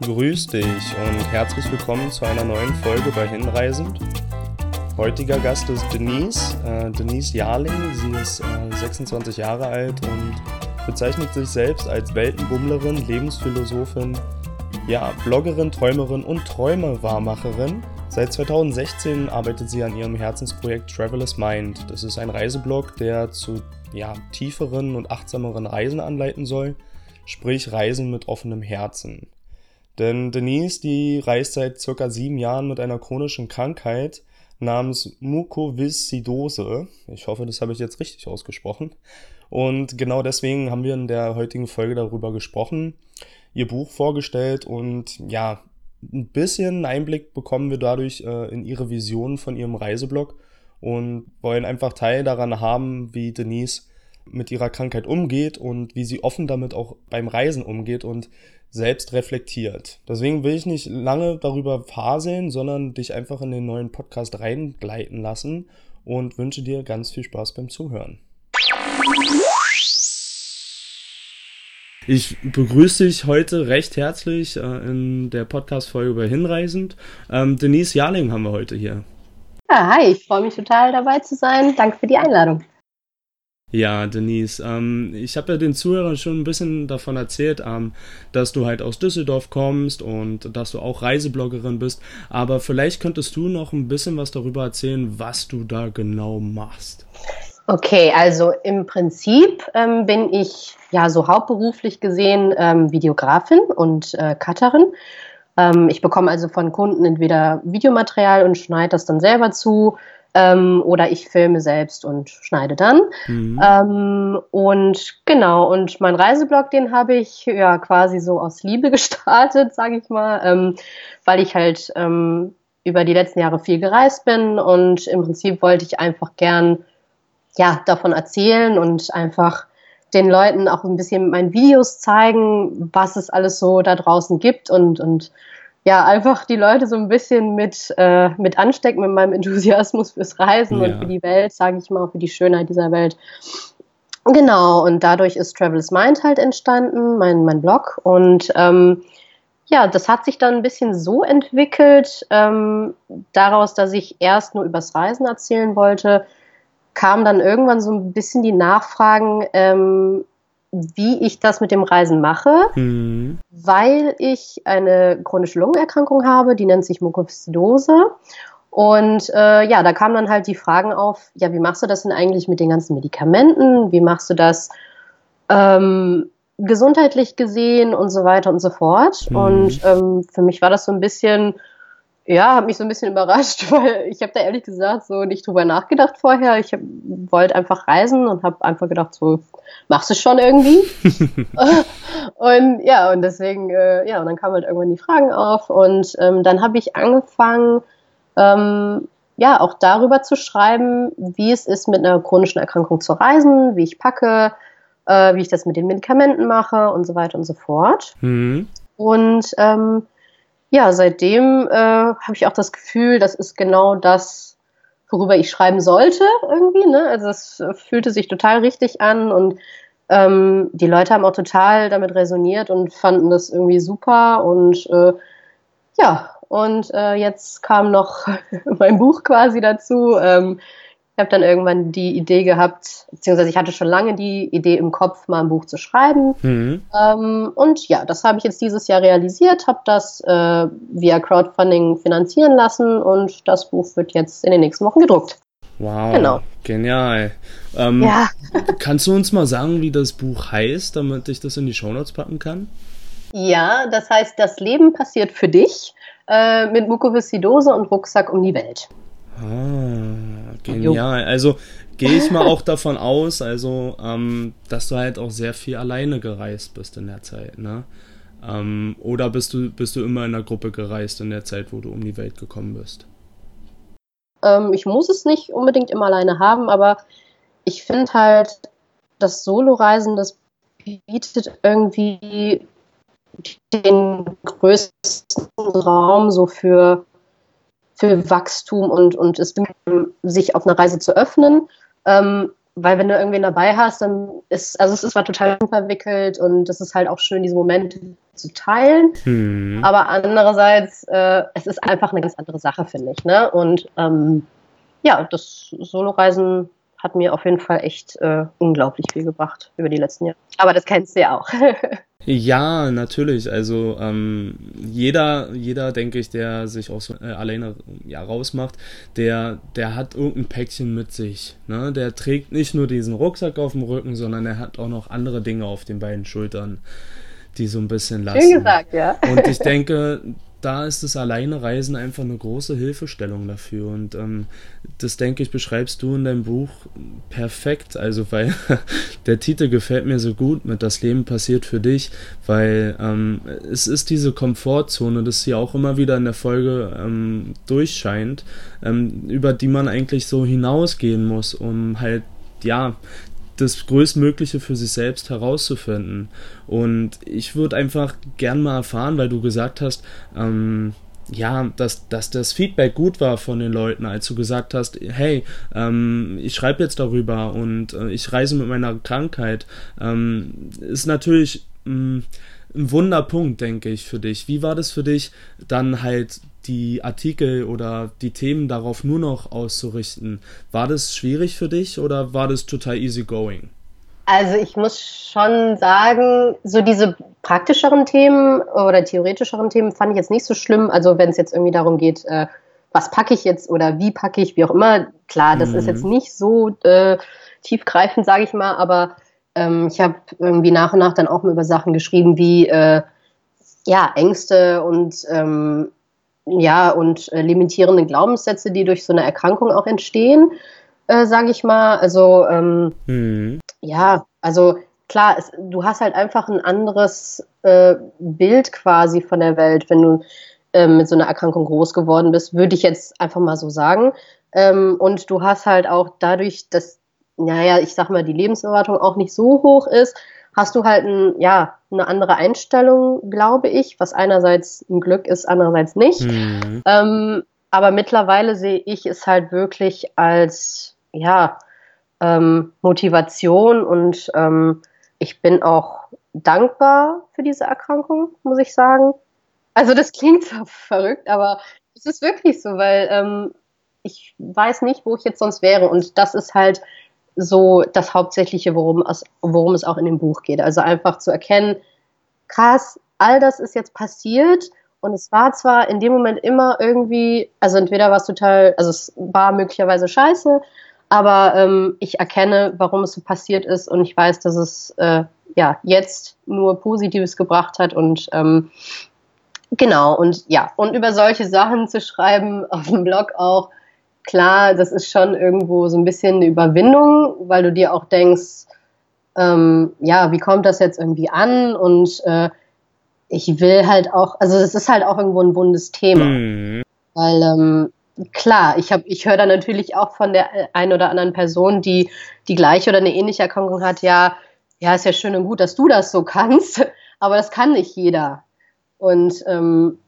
grüß dich und herzlich willkommen zu einer neuen Folge bei Hinreisend. Heutiger Gast ist Denise, äh, Denise Jarling. Sie ist äh, 26 Jahre alt und bezeichnet sich selbst als Weltenbummlerin, Lebensphilosophin, ja, Bloggerin, Träumerin und Träumewahrmacherin. Seit 2016 arbeitet sie an ihrem Herzensprojekt Traveler's Mind. Das ist ein Reiseblog, der zu ja, tieferen und achtsameren Reisen anleiten soll, sprich Reisen mit offenem Herzen. Denn Denise, die reist seit circa sieben Jahren mit einer chronischen Krankheit namens Mukoviszidose. Ich hoffe, das habe ich jetzt richtig ausgesprochen. Und genau deswegen haben wir in der heutigen Folge darüber gesprochen, ihr Buch vorgestellt und ja, ein bisschen Einblick bekommen wir dadurch äh, in ihre Vision von ihrem Reiseblog und wollen einfach Teil daran haben, wie Denise mit ihrer Krankheit umgeht und wie sie offen damit auch beim Reisen umgeht und selbst reflektiert. Deswegen will ich nicht lange darüber faseln, sondern dich einfach in den neuen Podcast reingleiten lassen und wünsche dir ganz viel Spaß beim Zuhören. Ich begrüße dich heute recht herzlich äh, in der Podcast-Folge über Hinreisend. Ähm, Denise Jarling haben wir heute hier. Ja, hi, ich freue mich total dabei zu sein. Danke für die Einladung. Ja, Denise, ähm, ich habe ja den Zuhörern schon ein bisschen davon erzählt, ähm, dass du halt aus Düsseldorf kommst und dass du auch Reisebloggerin bist. Aber vielleicht könntest du noch ein bisschen was darüber erzählen, was du da genau machst. Okay, also im Prinzip ähm, bin ich ja so hauptberuflich gesehen ähm, Videografin und äh, Cutterin. Ähm, ich bekomme also von Kunden entweder Videomaterial und schneide das dann selber zu ähm, oder ich filme selbst und schneide dann. Mhm. Ähm, und genau, und mein Reiseblog, den habe ich ja quasi so aus Liebe gestartet, sage ich mal, ähm, weil ich halt ähm, über die letzten Jahre viel gereist bin und im Prinzip wollte ich einfach gern ja davon erzählen und einfach den Leuten auch ein bisschen mit meinen Videos zeigen, was es alles so da draußen gibt und, und ja, einfach die Leute so ein bisschen mit, äh, mit anstecken mit meinem Enthusiasmus fürs Reisen ja. und für die Welt, sage ich mal, für die Schönheit dieser Welt. Genau, und dadurch ist Travel's Mind halt entstanden, mein, mein Blog. Und ähm, ja, das hat sich dann ein bisschen so entwickelt, ähm, daraus, dass ich erst nur übers Reisen erzählen wollte, kam dann irgendwann so ein bisschen die Nachfragen, ähm, wie ich das mit dem Reisen mache, mhm. weil ich eine chronische Lungenerkrankung habe, die nennt sich Mukoviszidose. Und äh, ja, da kamen dann halt die Fragen auf, ja, wie machst du das denn eigentlich mit den ganzen Medikamenten? Wie machst du das ähm, gesundheitlich gesehen und so weiter und so fort? Mhm. Und ähm, für mich war das so ein bisschen ja, hat mich so ein bisschen überrascht, weil ich habe da ehrlich gesagt so nicht drüber nachgedacht vorher. Ich wollte einfach reisen und habe einfach gedacht, so machst du schon irgendwie. und ja, und deswegen, äh, ja, und dann kamen halt irgendwann die Fragen auf und ähm, dann habe ich angefangen, ähm, ja, auch darüber zu schreiben, wie es ist, mit einer chronischen Erkrankung zu reisen, wie ich packe, äh, wie ich das mit den Medikamenten mache und so weiter und so fort. Mhm. Und ähm, ja, seitdem äh, habe ich auch das Gefühl, das ist genau das, worüber ich schreiben sollte irgendwie. Ne? Also es fühlte sich total richtig an und ähm, die Leute haben auch total damit resoniert und fanden das irgendwie super und äh, ja, und äh, jetzt kam noch mein Buch quasi dazu. Ähm, habe dann irgendwann die Idee gehabt, beziehungsweise ich hatte schon lange die Idee im Kopf, mal ein Buch zu schreiben. Mhm. Ähm, und ja, das habe ich jetzt dieses Jahr realisiert, habe das äh, via Crowdfunding finanzieren lassen und das Buch wird jetzt in den nächsten Wochen gedruckt. Wow, genau. genial. Ähm, ja. kannst du uns mal sagen, wie das Buch heißt, damit ich das in die Shownotes packen kann? Ja, das heißt, das Leben passiert für dich äh, mit Mukoviszidose und Rucksack um die Welt. Ah, genial. Also gehe ich mal auch davon aus, also ähm, dass du halt auch sehr viel alleine gereist bist in der Zeit, ne? Ähm, oder bist du, bist du immer in der Gruppe gereist in der Zeit, wo du um die Welt gekommen bist? Ähm, ich muss es nicht unbedingt immer alleine haben, aber ich finde halt, das Solo-Reisen, das bietet irgendwie den größten Raum so für für Wachstum und, und es sich auf eine Reise zu öffnen. Ähm, weil wenn du irgendwen dabei hast, dann ist, also es ist zwar total verwickelt und es ist halt auch schön, diese Momente zu teilen. Mhm. Aber andererseits, äh, es ist einfach eine ganz andere Sache, finde ich. Ne? Und ähm, ja, das Soloreisen hat mir auf jeden Fall echt äh, unglaublich viel gebracht über die letzten Jahre. Aber das kennst du ja auch. ja, natürlich. Also ähm, jeder, jeder, denke ich, der sich auch so äh, alleine ja, rausmacht, der, der hat irgendein Päckchen mit sich. Ne? Der trägt nicht nur diesen Rucksack auf dem Rücken, sondern er hat auch noch andere Dinge auf den beiden Schultern, die so ein bisschen lassen. Schön gesagt, ja. Und ich denke, da ist das alleine Reisen einfach eine große Hilfestellung dafür. Und ähm, das, denke ich, beschreibst du in deinem Buch perfekt. Also, weil der Titel gefällt mir so gut mit Das Leben passiert für dich, weil ähm, es ist diese Komfortzone, das hier auch immer wieder in der Folge ähm, durchscheint, ähm, über die man eigentlich so hinausgehen muss, um halt ja, das Größtmögliche für sich selbst herauszufinden. Und ich würde einfach gern mal erfahren, weil du gesagt hast, ähm, ja, dass, dass das Feedback gut war von den Leuten, als du gesagt hast, hey, ähm, ich schreibe jetzt darüber und äh, ich reise mit meiner Krankheit, ähm, ist natürlich mm, ein Wunderpunkt, denke ich, für dich. Wie war das für dich, dann halt die Artikel oder die Themen darauf nur noch auszurichten. War das schwierig für dich oder war das total easy going? Also ich muss schon sagen, so diese praktischeren Themen oder theoretischeren Themen fand ich jetzt nicht so schlimm. Also wenn es jetzt irgendwie darum geht, äh, was packe ich jetzt oder wie packe ich, wie auch immer. Klar, das mhm. ist jetzt nicht so äh, tiefgreifend, sage ich mal, aber ähm, ich habe irgendwie nach und nach dann auch mal über Sachen geschrieben wie äh, ja Ängste und ähm, ja, und äh, limitierende Glaubenssätze, die durch so eine Erkrankung auch entstehen, äh, sage ich mal. Also ähm, mhm. ja, also klar, es, du hast halt einfach ein anderes äh, Bild quasi von der Welt, wenn du äh, mit so einer Erkrankung groß geworden bist, würde ich jetzt einfach mal so sagen. Ähm, und du hast halt auch dadurch, dass, naja, ich sag mal, die Lebenserwartung auch nicht so hoch ist, hast du halt ein, ja, eine andere Einstellung, glaube ich, was einerseits ein Glück ist, andererseits nicht. Mhm. Ähm, aber mittlerweile sehe ich es halt wirklich als, ja, ähm, Motivation und ähm, ich bin auch dankbar für diese Erkrankung, muss ich sagen. Also das klingt zwar verrückt, aber es ist wirklich so, weil ähm, ich weiß nicht, wo ich jetzt sonst wäre. Und das ist halt so das Hauptsächliche, worum es, worum es auch in dem Buch geht. Also einfach zu erkennen, krass, all das ist jetzt passiert und es war zwar in dem Moment immer irgendwie, also entweder war es total, also es war möglicherweise scheiße, aber ähm, ich erkenne, warum es so passiert ist und ich weiß, dass es äh, ja jetzt nur Positives gebracht hat und ähm, genau und ja und über solche Sachen zu schreiben auf dem Blog auch klar, das ist schon irgendwo so ein bisschen eine Überwindung, weil du dir auch denkst, ähm, ja, wie kommt das jetzt irgendwie an? Und äh, ich will halt auch, also es ist halt auch irgendwo ein wundes Thema. Mhm. Weil ähm, klar, ich habe, ich höre da natürlich auch von der äh, einen oder anderen Person, die die gleiche oder eine ähnliche Erkrankung hat, ja, ja, ist ja schön und gut, dass du das so kannst, aber das kann nicht jeder. Und ähm,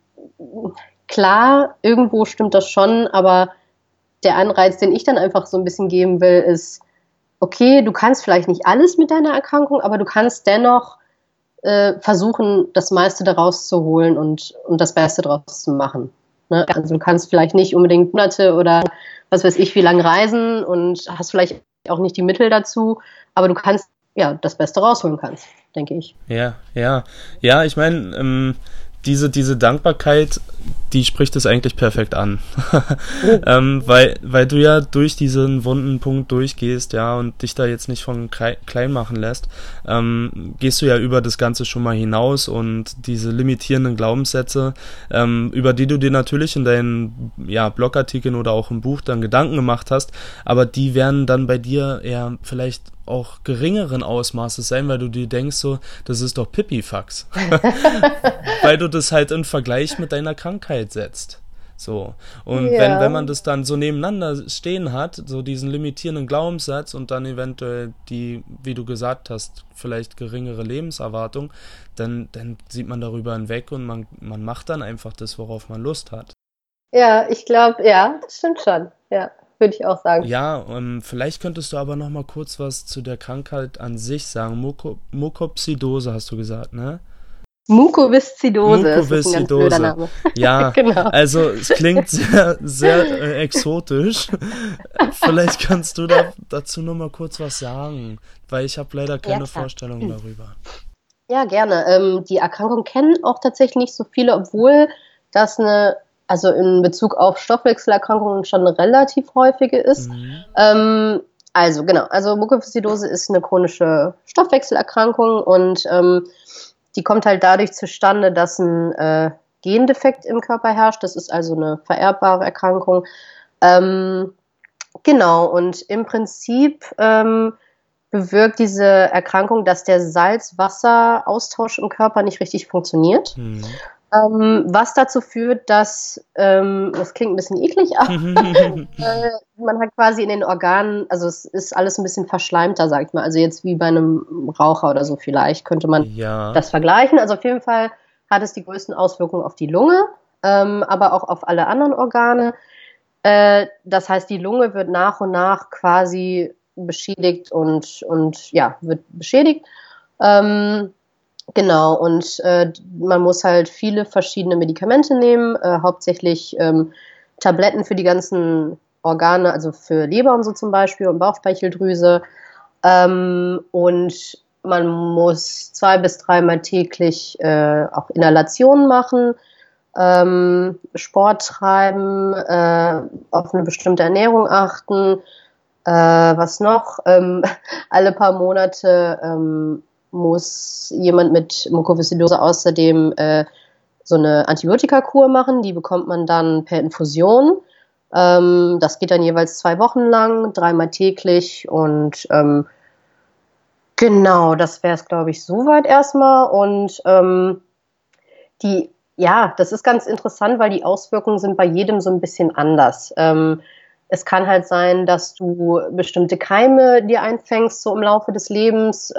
klar, irgendwo stimmt das schon, aber der Anreiz, den ich dann einfach so ein bisschen geben will, ist, okay, du kannst vielleicht nicht alles mit deiner Erkrankung, aber du kannst dennoch äh, versuchen, das meiste daraus zu holen und, und das Beste daraus zu machen. Ne? Also du kannst vielleicht nicht unbedingt Monate oder was weiß ich wie lange reisen und hast vielleicht auch nicht die Mittel dazu, aber du kannst ja das Beste rausholen kannst, denke ich. Ja, ja, ja. Ich meine, ähm, diese, diese Dankbarkeit, die spricht es eigentlich perfekt an. ähm, weil, weil du ja durch diesen wunden Punkt durchgehst, ja, und dich da jetzt nicht von klein machen lässt, ähm, gehst du ja über das Ganze schon mal hinaus und diese limitierenden Glaubenssätze, ähm, über die du dir natürlich in deinen ja, Blogartikeln oder auch im Buch dann Gedanken gemacht hast, aber die werden dann bei dir eher vielleicht auch geringeren Ausmaßes sein, weil du dir denkst so, das ist doch Pipifax. weil du das halt in Vergleich mit deiner Krankheit setzt. So. Und ja. wenn, wenn man das dann so nebeneinander stehen hat, so diesen limitierenden Glaubenssatz und dann eventuell die, wie du gesagt hast, vielleicht geringere Lebenserwartung, dann, dann sieht man darüber hinweg und man, man macht dann einfach das, worauf man Lust hat. Ja, ich glaube, ja, das stimmt schon. Ja würde ich auch sagen. Ja, ähm, vielleicht könntest du aber noch mal kurz was zu der Krankheit an sich sagen. Muko Mukopsidose hast du gesagt, ne? Mukoviszidose. Mukoviszidose. Ja, genau. also es klingt sehr, sehr äh, exotisch. Vielleicht kannst du da, dazu noch mal kurz was sagen, weil ich habe leider keine ja, Vorstellung darüber. Ja, gerne. Ähm, die Erkrankung kennen auch tatsächlich nicht so viele, obwohl das eine, also in Bezug auf Stoffwechselerkrankungen schon eine relativ häufige ist. Mhm. Ähm, also genau, also Mukoviszidose ist eine chronische Stoffwechselerkrankung und ähm, die kommt halt dadurch zustande, dass ein äh, Gendefekt im Körper herrscht. Das ist also eine vererbbare Erkrankung. Ähm, genau, und im Prinzip ähm, bewirkt diese Erkrankung, dass der Salz-Wasser-Austausch im Körper nicht richtig funktioniert. Mhm. Ähm, was dazu führt, dass, ähm, das klingt ein bisschen eklig, aber äh, man hat quasi in den Organen, also es ist alles ein bisschen verschleimter, sag ich mal. Also jetzt wie bei einem Raucher oder so vielleicht könnte man ja. das vergleichen. Also auf jeden Fall hat es die größten Auswirkungen auf die Lunge, ähm, aber auch auf alle anderen Organe. Äh, das heißt, die Lunge wird nach und nach quasi beschädigt und, und ja, wird beschädigt. Ähm, Genau, und äh, man muss halt viele verschiedene Medikamente nehmen, äh, hauptsächlich ähm, Tabletten für die ganzen Organe, also für Leber und so zum Beispiel und Bauchspeicheldrüse. Ähm, und man muss zwei bis dreimal täglich äh, auch Inhalationen machen, ähm, Sport treiben, äh, auf eine bestimmte Ernährung achten. Äh, was noch? Ähm, alle paar Monate ähm, muss jemand mit Mukoviszidose außerdem äh, so eine Antibiotikakur machen. Die bekommt man dann per Infusion. Ähm, das geht dann jeweils zwei Wochen lang, dreimal täglich und ähm, genau, das wäre es, glaube ich, soweit erstmal. Und ähm, die, ja, das ist ganz interessant, weil die Auswirkungen sind bei jedem so ein bisschen anders. Ähm, es kann halt sein, dass du bestimmte Keime dir einfängst, so im Laufe des Lebens.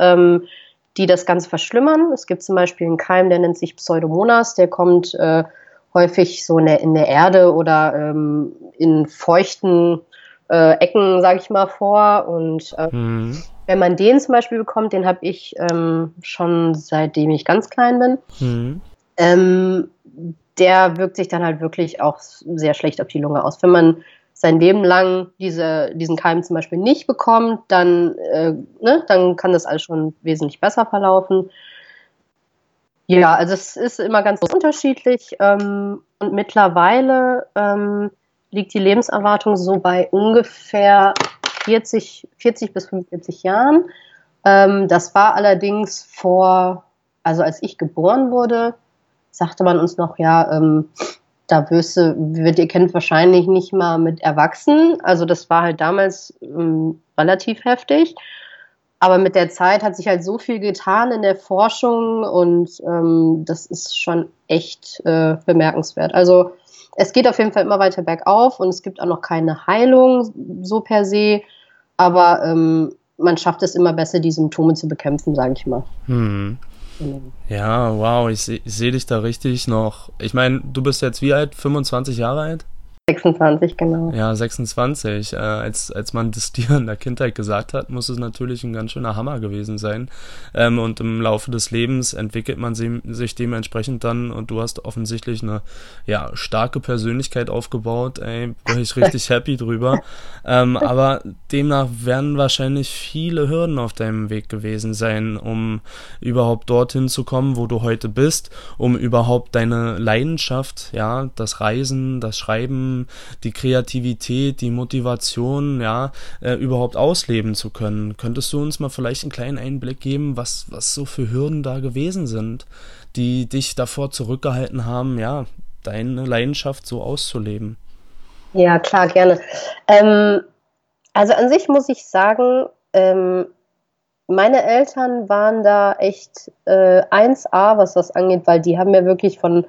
Die das Ganze verschlimmern. Es gibt zum Beispiel einen Keim, der nennt sich Pseudomonas, der kommt äh, häufig so in der, in der Erde oder ähm, in feuchten äh, Ecken, sage ich mal, vor. Und äh, mhm. wenn man den zum Beispiel bekommt, den habe ich ähm, schon seitdem ich ganz klein bin. Mhm. Ähm, der wirkt sich dann halt wirklich auch sehr schlecht auf die Lunge aus. Wenn man sein Leben lang diese, diesen Keim zum Beispiel nicht bekommt, dann, äh, ne, dann kann das alles schon wesentlich besser verlaufen. Ja, also es ist immer ganz unterschiedlich ähm, und mittlerweile ähm, liegt die Lebenserwartung so bei ungefähr 40, 40 bis 45 Jahren. Ähm, das war allerdings vor, also als ich geboren wurde, sagte man uns noch, ja, ähm, da du, wird ihr kennt wahrscheinlich nicht mal mit Erwachsenen. Also das war halt damals ähm, relativ heftig. Aber mit der Zeit hat sich halt so viel getan in der Forschung und ähm, das ist schon echt äh, bemerkenswert. Also es geht auf jeden Fall immer weiter bergauf und es gibt auch noch keine Heilung so per se, aber ähm, man schafft es immer besser, die Symptome zu bekämpfen, sage ich mal. Hm. Ja, wow, ich sehe seh dich da richtig noch. Ich meine, du bist jetzt wie alt? 25 Jahre alt? 26, genau. Ja, 26. Äh, als, als man das dir in der Kindheit gesagt hat, muss es natürlich ein ganz schöner Hammer gewesen sein. Ähm, und im Laufe des Lebens entwickelt man sie, sich dementsprechend dann und du hast offensichtlich eine ja, starke Persönlichkeit aufgebaut. Ey, bin ich richtig happy drüber. Ähm, aber demnach werden wahrscheinlich viele Hürden auf deinem Weg gewesen sein, um überhaupt dorthin zu kommen, wo du heute bist, um überhaupt deine Leidenschaft, ja, das Reisen, das Schreiben, die Kreativität, die Motivation, ja, äh, überhaupt ausleben zu können. Könntest du uns mal vielleicht einen kleinen Einblick geben, was, was so für Hürden da gewesen sind, die dich davor zurückgehalten haben, ja, deine Leidenschaft so auszuleben? Ja, klar, gerne. Ähm, also an sich muss ich sagen, ähm, meine Eltern waren da echt äh, 1A, was das angeht, weil die haben mir wirklich von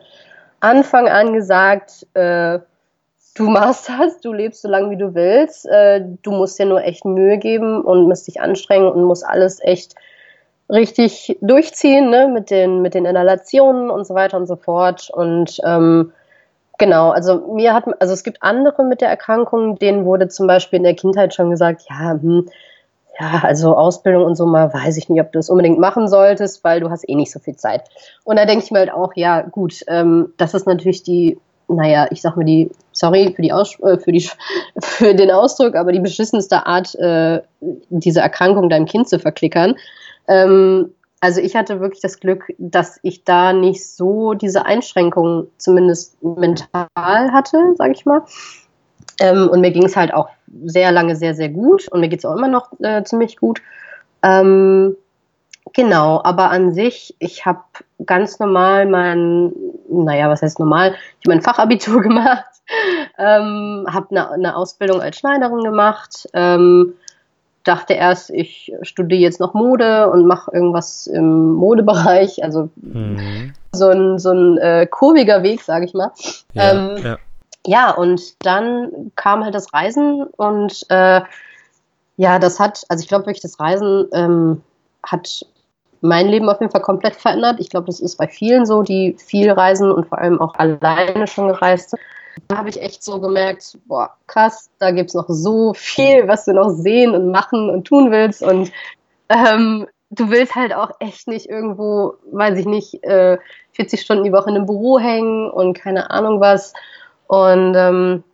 Anfang an gesagt, äh, du machst das, du lebst so lange wie du willst, äh, du musst dir nur echt Mühe geben und musst dich anstrengen und musst alles echt richtig durchziehen, ne, mit den, mit den Inhalationen und so weiter und so fort. Und ähm, Genau, also mir hat, also es gibt andere mit der Erkrankung, denen wurde zum Beispiel in der Kindheit schon gesagt, ja, hm, ja, also Ausbildung und so mal weiß ich nicht, ob du das unbedingt machen solltest, weil du hast eh nicht so viel Zeit. Und da denke ich mir halt auch, ja, gut, ähm, das ist natürlich die, naja, ich sag mal die, sorry für die Aus äh, für die für den Ausdruck, aber die beschissenste Art, äh, diese Erkrankung deinem Kind zu verklickern. Ähm, also ich hatte wirklich das Glück, dass ich da nicht so diese Einschränkungen zumindest mental hatte, sage ich mal. Ähm, und mir ging es halt auch sehr lange sehr, sehr gut und mir geht es auch immer noch äh, ziemlich gut. Ähm, genau, aber an sich, ich habe ganz normal mein, naja, was heißt normal? Ich habe mein Fachabitur gemacht, ähm, habe eine, eine Ausbildung als Schneiderin gemacht, ähm, dachte erst, ich studiere jetzt noch Mode und mache irgendwas im Modebereich. Also mhm. so ein, so ein äh, kurviger Weg, sage ich mal. Ja, ähm, ja. ja, und dann kam halt das Reisen und äh, ja, das hat, also ich glaube wirklich, das Reisen ähm, hat mein Leben auf jeden Fall komplett verändert. Ich glaube, das ist bei vielen so, die viel reisen und vor allem auch alleine schon gereist sind. Da habe ich echt so gemerkt, boah, krass, da gibt es noch so viel, was du noch sehen und machen und tun willst. Und ähm, du willst halt auch echt nicht irgendwo, weiß ich nicht, äh, 40 Stunden die Woche in einem Büro hängen und keine Ahnung was. Und ähm,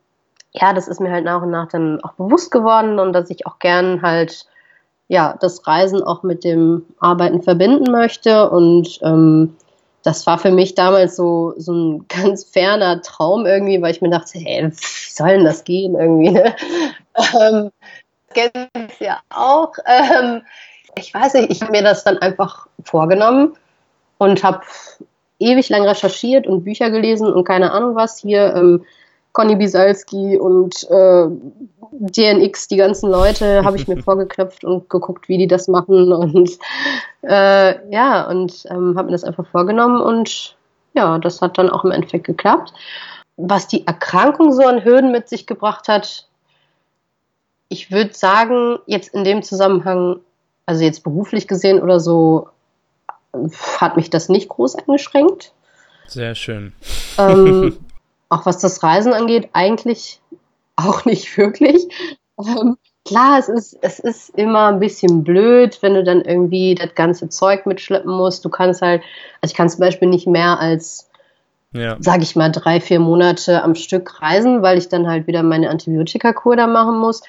ja, das ist mir halt nach und nach dann auch bewusst geworden und dass ich auch gern halt ja das Reisen auch mit dem Arbeiten verbinden möchte und ähm, das war für mich damals so, so ein ganz ferner Traum irgendwie, weil ich mir dachte, hey, wie soll denn das gehen irgendwie? Ne? Ähm, kenne ja auch. Ähm, ich weiß nicht, ich habe mir das dann einfach vorgenommen und habe ewig lang recherchiert und Bücher gelesen und keine Ahnung was. Hier ähm, Conny Bisalski und äh, DNX, die ganzen Leute, habe ich mir vorgeknöpft und geguckt, wie die das machen. Und äh, ja, und ähm, habe mir das einfach vorgenommen und ja, das hat dann auch im Endeffekt geklappt. Was die Erkrankung so an Hürden mit sich gebracht hat, ich würde sagen, jetzt in dem Zusammenhang, also jetzt beruflich gesehen oder so, hat mich das nicht groß eingeschränkt. Sehr schön. Ähm, auch was das Reisen angeht, eigentlich auch nicht wirklich. Ähm, klar, es ist, es ist immer ein bisschen blöd, wenn du dann irgendwie das ganze Zeug mitschleppen musst. Du kannst halt, also ich kann zum Beispiel nicht mehr als, ja. sag ich mal, drei, vier Monate am Stück reisen, weil ich dann halt wieder meine Antibiotikakur da machen muss.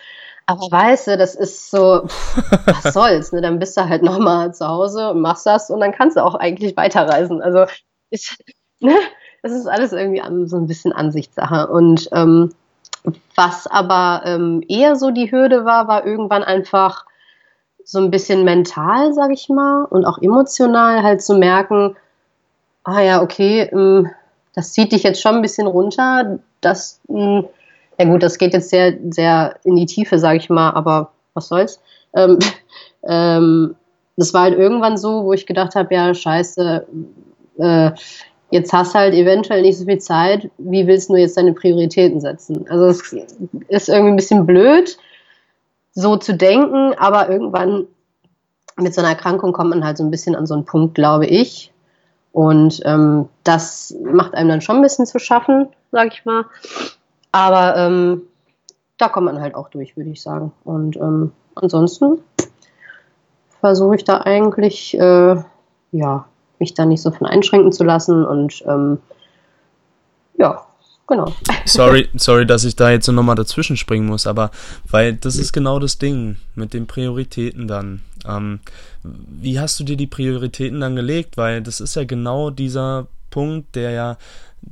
Aber weißt du, das ist so, pff, was soll's, ne? Dann bist du halt nochmal zu Hause und machst das und dann kannst du auch eigentlich weiterreisen. Also, ich, ne? Das ist alles irgendwie so ein bisschen Ansichtssache. Und ähm, was aber ähm, eher so die Hürde war, war irgendwann einfach so ein bisschen mental, sag ich mal, und auch emotional halt zu merken, ah ja, okay, ähm, das zieht dich jetzt schon ein bisschen runter. Das, ähm, ja gut, das geht jetzt sehr, sehr in die Tiefe, sag ich mal, aber was soll's. Ähm, ähm, das war halt irgendwann so, wo ich gedacht habe, ja, scheiße, äh, jetzt hast halt eventuell nicht so viel Zeit, wie willst du jetzt deine Prioritäten setzen? Also es ist irgendwie ein bisschen blöd, so zu denken, aber irgendwann mit so einer Erkrankung kommt man halt so ein bisschen an so einen Punkt, glaube ich. Und ähm, das macht einem dann schon ein bisschen zu schaffen, sag ich mal. Aber ähm, da kommt man halt auch durch, würde ich sagen. Und ähm, ansonsten versuche ich da eigentlich, äh, ja, mich da nicht so von einschränken zu lassen und ähm, ja, genau. Sorry, sorry, dass ich da jetzt so nochmal dazwischen springen muss, aber weil das ist genau das Ding mit den Prioritäten dann. Ähm, wie hast du dir die Prioritäten dann gelegt? Weil das ist ja genau dieser Punkt, der ja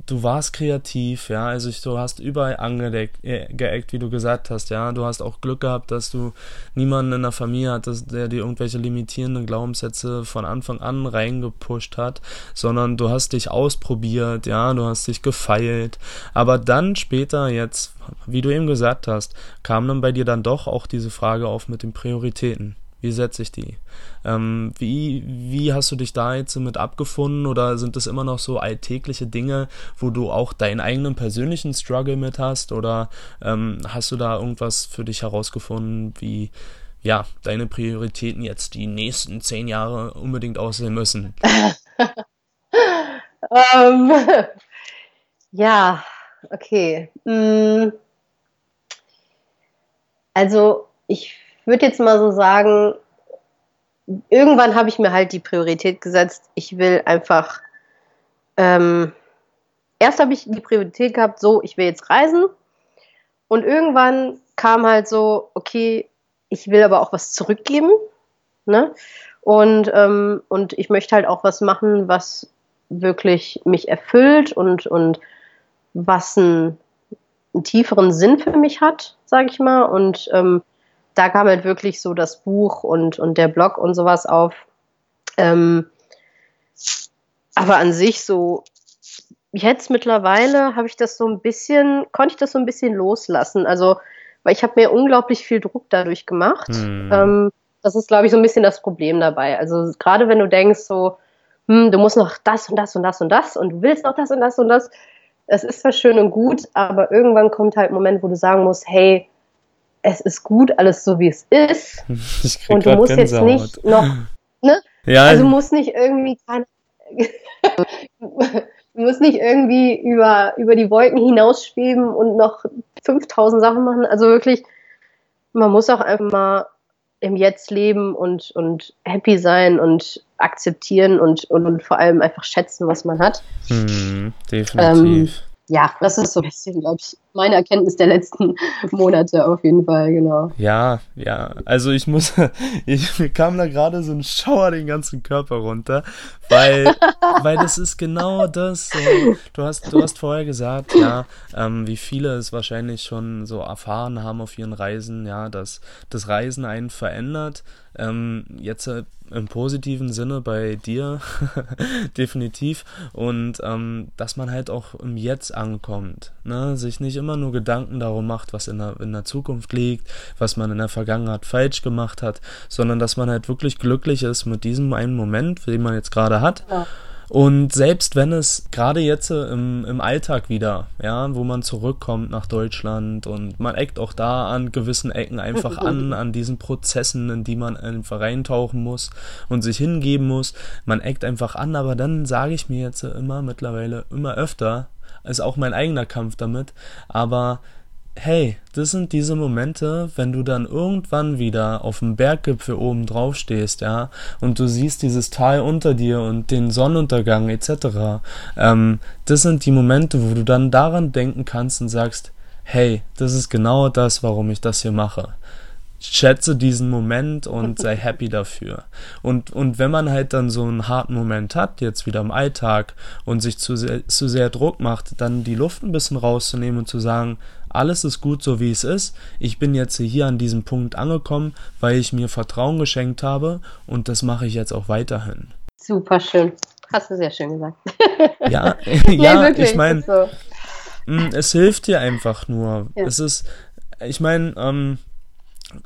du warst kreativ, ja, also ich, du hast überall angedeckt, äh, wie du gesagt hast, ja, du hast auch Glück gehabt, dass du niemanden in der Familie hattest, der dir irgendwelche limitierenden Glaubenssätze von Anfang an reingepusht hat, sondern du hast dich ausprobiert, ja, du hast dich gefeilt, aber dann später jetzt, wie du eben gesagt hast, kam dann bei dir dann doch auch diese Frage auf mit den Prioritäten. Wie setze ich die? Ähm, wie, wie hast du dich da jetzt mit abgefunden oder sind das immer noch so alltägliche Dinge, wo du auch deinen eigenen persönlichen Struggle mit hast oder ähm, hast du da irgendwas für dich herausgefunden, wie ja, deine Prioritäten jetzt die nächsten zehn Jahre unbedingt aussehen müssen? ähm, ja, okay. Hm. Also ich würde jetzt mal so sagen, irgendwann habe ich mir halt die Priorität gesetzt. Ich will einfach, ähm, erst habe ich die Priorität gehabt, so, ich will jetzt reisen. Und irgendwann kam halt so, okay, ich will aber auch was zurückgeben. Ne? Und, ähm, und ich möchte halt auch was machen, was wirklich mich erfüllt und, und was einen, einen tieferen Sinn für mich hat, sage ich mal. Und ähm, da kam halt wirklich so das Buch und, und der Blog und sowas auf. Ähm, aber an sich so, jetzt mittlerweile habe ich das so ein bisschen, konnte ich das so ein bisschen loslassen. Also, weil ich habe mir unglaublich viel Druck dadurch gemacht. Hm. Ähm, das ist, glaube ich, so ein bisschen das Problem dabei. Also gerade wenn du denkst, so, hm, du musst noch das und das und das und das und du willst noch das und das und das. Es ist zwar schön und gut, aber irgendwann kommt halt ein Moment, wo du sagen musst, hey, es ist gut, alles so wie es ist. und du musst Gänsehaut. jetzt nicht noch, ne? Ja. Also musst nicht irgendwie keine, du musst nicht irgendwie über, über die Wolken hinausschweben und noch 5000 Sachen machen. Also wirklich, man muss auch einfach mal im Jetzt leben und, und happy sein und akzeptieren und, und, und vor allem einfach schätzen, was man hat. Hm, definitiv. Ähm, ja, das ist so ein bisschen, glaube ich, meine Erkenntnis der letzten Monate auf jeden Fall, genau. Ja, ja. Also ich muss, ich, mir kam da gerade so ein Schauer den ganzen Körper runter, weil, weil das ist genau das. So, du hast, du hast vorher gesagt, ja, ähm, wie viele es wahrscheinlich schon so erfahren haben auf ihren Reisen, ja, dass das Reisen einen verändert. Ähm, jetzt äh, im positiven Sinne bei dir, definitiv. Und ähm, dass man halt auch im Jetzt ankommt. Ne? Sich nicht immer nur Gedanken darum macht, was in der, in der Zukunft liegt, was man in der Vergangenheit falsch gemacht hat, sondern dass man halt wirklich glücklich ist mit diesem einen Moment, den man jetzt gerade hat. Ja und selbst wenn es gerade jetzt äh, im, im Alltag wieder, ja, wo man zurückkommt nach Deutschland und man eckt auch da an gewissen Ecken einfach an, an diesen Prozessen, in die man einfach reintauchen muss und sich hingeben muss. Man eckt einfach an, aber dann sage ich mir jetzt immer mittlerweile immer öfter, ist auch mein eigener Kampf damit, aber hey, das sind diese Momente, wenn du dann irgendwann wieder auf dem Berggipfel oben drauf stehst, ja, und du siehst dieses Tal unter dir und den Sonnenuntergang etc. Ähm, das sind die Momente, wo du dann daran denken kannst und sagst, hey, das ist genau das, warum ich das hier mache schätze diesen Moment und sei happy dafür. Und, und wenn man halt dann so einen harten Moment hat, jetzt wieder im Alltag und sich zu sehr, zu sehr Druck macht, dann die Luft ein bisschen rauszunehmen und zu sagen, alles ist gut so wie es ist. Ich bin jetzt hier an diesem Punkt angekommen, weil ich mir Vertrauen geschenkt habe und das mache ich jetzt auch weiterhin. Super schön. Hast du sehr schön gesagt. Ja, ja, nee, ich meine, so. Mm, es hilft dir einfach nur. Ja. Es ist, ich meine, ähm,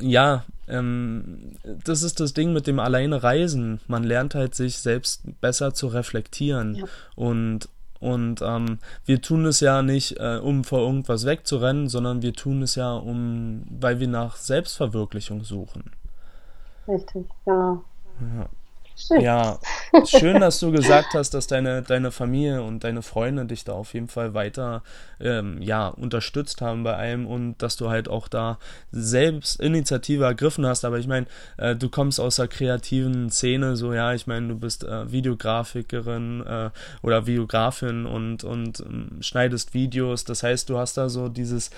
ja, ähm, das ist das Ding mit dem alleine Reisen. Man lernt halt sich selbst besser zu reflektieren ja. und und ähm, wir tun es ja nicht, äh, um vor irgendwas wegzurennen, sondern wir tun es ja, um, weil wir nach Selbstverwirklichung suchen. Richtig, genau. Ja. Ja, schön, dass du gesagt hast, dass deine, deine Familie und deine Freunde dich da auf jeden Fall weiter ähm, ja, unterstützt haben bei allem und dass du halt auch da selbst Initiative ergriffen hast. Aber ich meine, äh, du kommst aus der kreativen Szene, so ja, ich meine, du bist äh, Videografikerin äh, oder Videografin und, und ähm, schneidest Videos. Das heißt, du hast da so dieses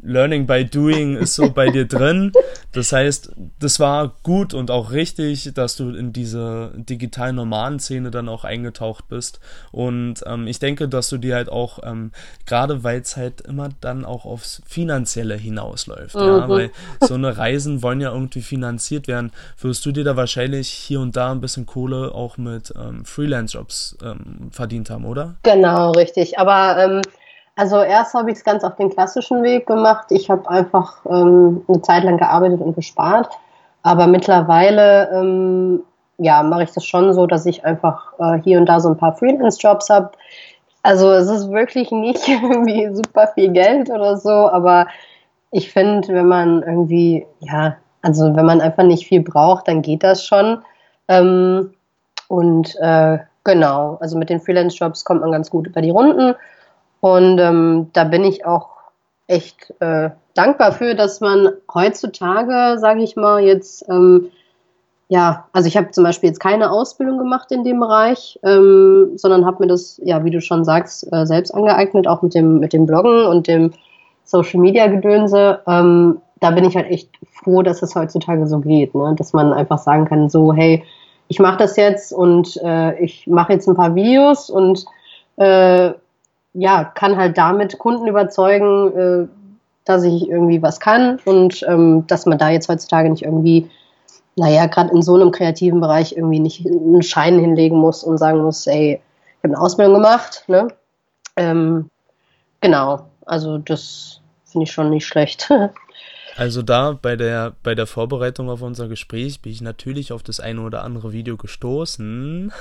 Learning by Doing ist so bei dir drin. Das heißt, das war gut und auch richtig, dass du in diese digitalen Nomaden-Szene dann auch eingetaucht bist. Und ähm, ich denke, dass du dir halt auch, ähm, gerade weil es halt immer dann auch aufs Finanzielle hinausläuft, mhm. ja, weil so eine Reisen wollen ja irgendwie finanziert werden, wirst du dir da wahrscheinlich hier und da ein bisschen Kohle auch mit ähm, Freelance-Jobs ähm, verdient haben, oder? Genau, richtig. Aber ähm, also erst habe ich es ganz auf den klassischen Weg gemacht. Ich habe einfach ähm, eine Zeit lang gearbeitet und gespart. Aber mittlerweile ähm, ja, mache ich das schon so, dass ich einfach äh, hier und da so ein paar Freelance-Jobs habe. Also es ist wirklich nicht irgendwie super viel Geld oder so, aber ich finde, wenn man irgendwie, ja, also wenn man einfach nicht viel braucht, dann geht das schon. Ähm, und äh, genau, also mit den Freelance-Jobs kommt man ganz gut über die Runden. Und ähm, da bin ich auch echt äh, dankbar für, dass man heutzutage, sage ich mal, jetzt ähm, ja, also ich habe zum Beispiel jetzt keine Ausbildung gemacht in dem Bereich, ähm, sondern habe mir das, ja, wie du schon sagst, äh, selbst angeeignet, auch mit dem, mit dem Bloggen und dem Social Media Gedönse. Ähm, da bin ich halt echt froh, dass es heutzutage so geht, ne? dass man einfach sagen kann, so, hey, ich mache das jetzt und äh, ich mache jetzt ein paar Videos und äh, ja, kann halt damit Kunden überzeugen, äh, dass ich irgendwie was kann und ähm, dass man da jetzt heutzutage nicht irgendwie naja, gerade in so einem kreativen Bereich irgendwie nicht einen Schein hinlegen muss und sagen muss, ey, ich habe eine Ausbildung gemacht, ne? Ähm, genau, also das finde ich schon nicht schlecht. Also da bei der, bei der Vorbereitung auf unser Gespräch bin ich natürlich auf das eine oder andere Video gestoßen.